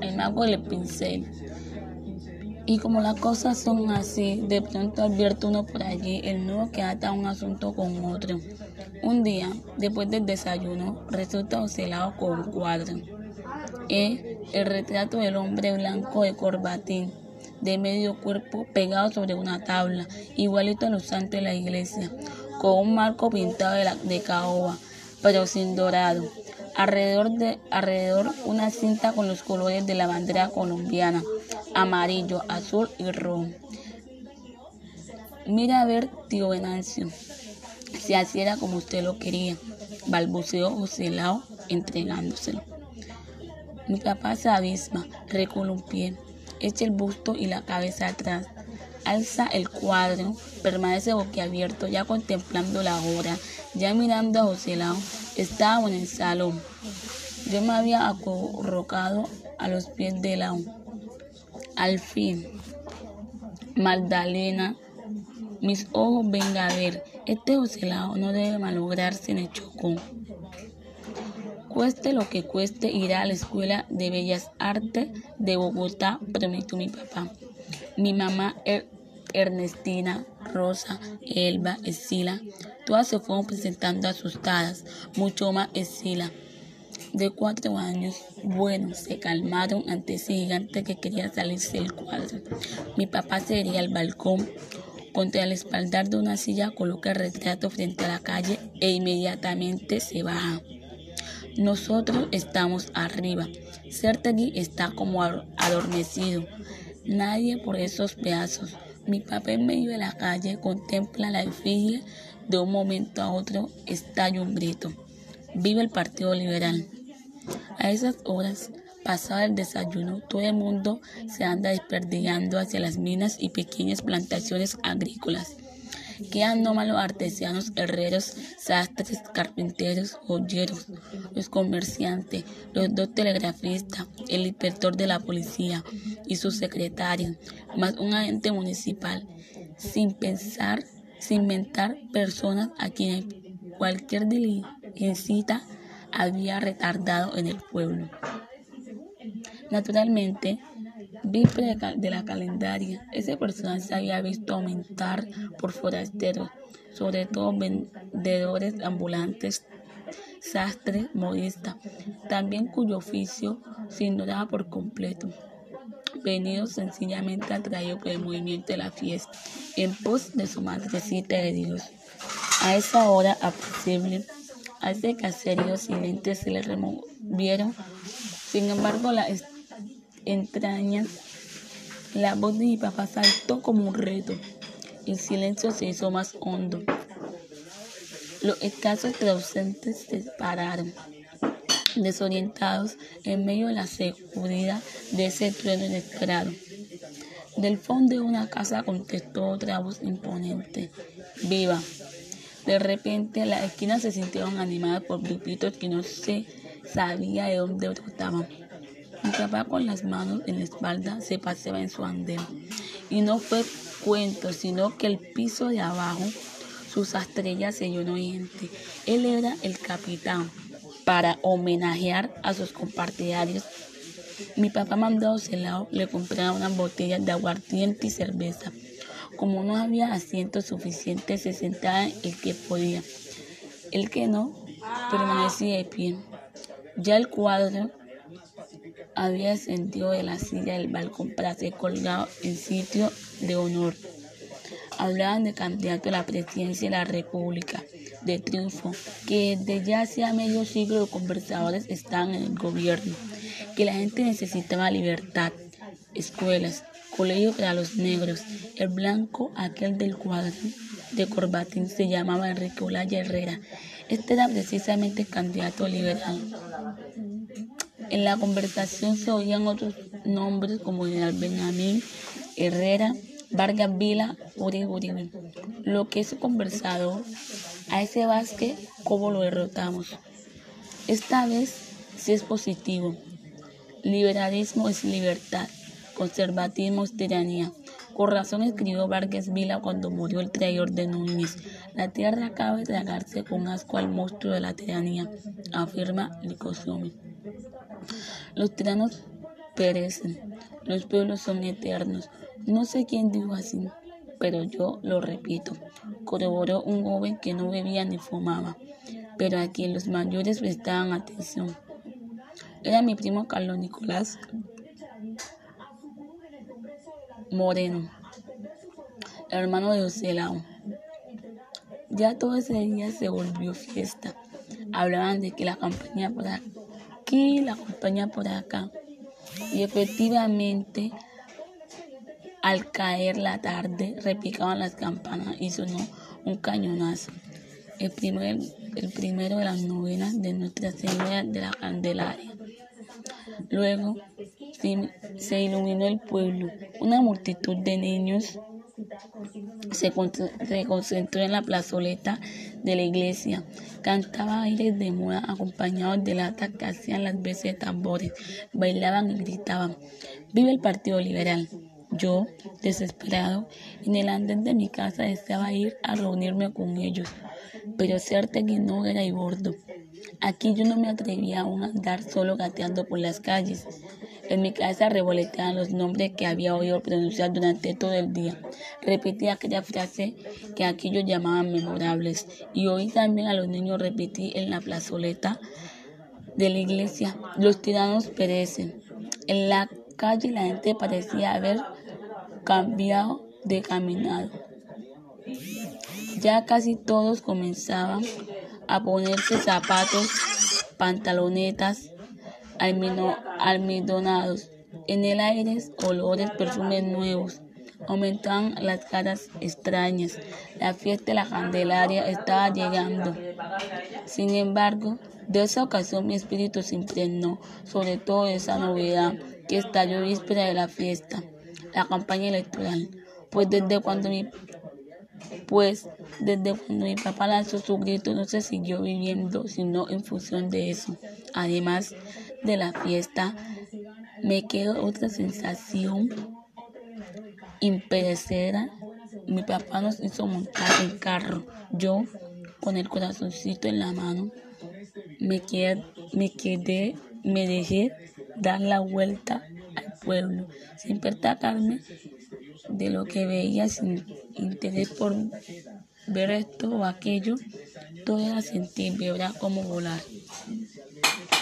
el mago del pincel. Y como las cosas son así, de pronto advierte uno por allí el nudo que ata un asunto con otro. Un día, después del desayuno, resulta oscilado con un cuadro. E, el retrato del hombre blanco de corbatín, de medio cuerpo, pegado sobre una tabla, igualito a los santos de la iglesia, con un marco pintado de, de caoba, pero sin dorado. Alrededor, de, alrededor una cinta con los colores de la bandera colombiana amarillo, azul y rojo. Mira a ver, tío Venancio, si así era como usted lo quería, balbuceó José Lao entregándoselo. Mi papá se abisma, pie, echa el busto y la cabeza atrás, alza el cuadro, permanece boquiabierto, ya contemplando la hora, ya mirando a José Lao, estaba en el salón. Yo me había acurrocado a los pies de Lao al fin, Magdalena, mis ojos venga a ver, este ocelado no debe malograrse en el chocón. Cueste lo que cueste, irá a la Escuela de Bellas Artes de Bogotá, prometió mi papá. Mi mamá er-, Ernestina, Rosa, Elba, Esila, todas se fueron presentando asustadas, mucho más Esila de cuatro años, bueno, se calmaron ante ese gigante que quería salirse del cuadro. Mi papá se iría al balcón. Contra el espaldar de una silla coloca el retrato frente a la calle e inmediatamente se baja. Nosotros estamos arriba. Certegui está como adormecido. Nadie por esos pedazos. Mi papá en medio de la calle contempla la efigie. De un momento a otro estalla un grito. Vive el Partido Liberal. A esas horas, pasado el desayuno, todo el mundo se anda desperdigando hacia las minas y pequeñas plantaciones agrícolas. Quedan nomás los artesanos, herreros, sastres, carpinteros, joyeros, los comerciantes, los dos telegrafistas, el inspector de la policía y su secretario, más un agente municipal, sin pensar, sin inventar personas a quienes cualquier diligencia había retardado en el pueblo. Naturalmente, víspera de la calendaria, ese personal se había visto aumentar por forasteros, sobre todo vendedores ambulantes, sastres, modistas, también cuyo oficio se ignoraba por completo, venidos sencillamente atraídos por el movimiento de la fiesta, en pos de su madrecita de Dios. A esa hora apacible, a ese caserío silente se le removieron, sin embargo, las entrañas. La voz de mi papá saltó como un reto. El silencio se hizo más hondo. Los escasos ausentes se pararon, desorientados en medio de la seguridad de ese trueno inesperado. Del fondo de una casa contestó otra voz imponente. ¡Viva! De repente las esquinas se sintieron animadas por grupitos que no se sabía de dónde brotaban. Mi papá con las manos en la espalda se paseaba en su andén. Y no fue cuento, sino que el piso de abajo, sus estrellas se llenó de gente. Él era el capitán para homenajear a sus compartidarios. Mi papá mandó a Celao le comprara unas botellas de aguardiente y cerveza. Como no había asientos suficientes, se sentaba el que podía. El que no, permanecía de pie. Ya el cuadro había descendido de la silla del balcón para ser colgado en sitio de honor. Hablaban de candidato a la presidencia de la República, de triunfo, que desde ya hacía medio siglo los conversadores estaban en el gobierno, que la gente necesitaba libertad, escuelas, colegio para los negros. El blanco, aquel del cuadro de corbatín, se llamaba Enrique Olaya Herrera. Este era precisamente el candidato liberal. En la conversación se oían otros nombres como General Benjamín Herrera, Vargas Vila, Uri Uribe. Lo que es conversador, a ese Vázquez, ¿cómo lo derrotamos? Esta vez sí es positivo. Liberalismo es libertad conservatismo es tiranía. Con razón escribió Vargas Vila cuando murió el traidor de Núñez. La tierra acaba de tragarse con asco al monstruo de la tiranía, afirma Licosumi. Los tiranos perecen, los pueblos son eternos. No sé quién dijo así, pero yo lo repito. Corroboró un joven que no bebía ni fumaba, pero a quien los mayores prestaban atención. Era mi primo Carlos Nicolás Moreno, hermano de José Lao. Ya todo ese día se volvió fiesta. Hablaban de que la campaña por aquí, la campaña por acá. Y efectivamente, al caer la tarde, repicaban las campanas y sonó un cañonazo. El, primer, el primero de las novenas de Nuestra Señora de la Candelaria. Luego se iluminó el pueblo. Una multitud de niños se, concentró en la plazoleta de la iglesia. Cantaba aires de moda acompañados de latas que hacían las veces de tambores. Bailaban y gritaban. ¡Vive el Partido Liberal! Yo, desesperado, en el andén de mi casa deseaba ir a reunirme con ellos, pero cierto que no era y bordo. Aquí yo no me atrevía a andar solo gateando por las calles. En mi cabeza revoloteaban los nombres que había oído pronunciar durante todo el día. Repetí aquella frase que aquellos llamaban memorables y oí también a los niños repetir en la plazoleta de la iglesia, los tiranos perecen. En la calle la gente parecía haber cambiado de caminado. Ya casi todos comenzaban a ponerse zapatos, pantalonetas almidonados. En el aire, olores, perfumes nuevos. Aumentaban las caras extrañas. La fiesta de la Candelaria estaba llegando. Sin embargo, de esa ocasión mi espíritu se impregnó, sobre todo esa novedad que estalló víspera de la fiesta, la campaña electoral. Pues desde cuando mi pues desde cuando mi papá lanzó su grito no se siguió viviendo, sino en función de eso. Además de la fiesta, me quedó otra sensación imperecedera. Mi papá nos hizo montar el carro. Yo, con el corazoncito en la mano, me quedé, me quedé, me dejé dar la vuelta al pueblo, sin percatarme de lo que veía sin interés por ver esto o aquello, todo era sentir, vibrar como volar.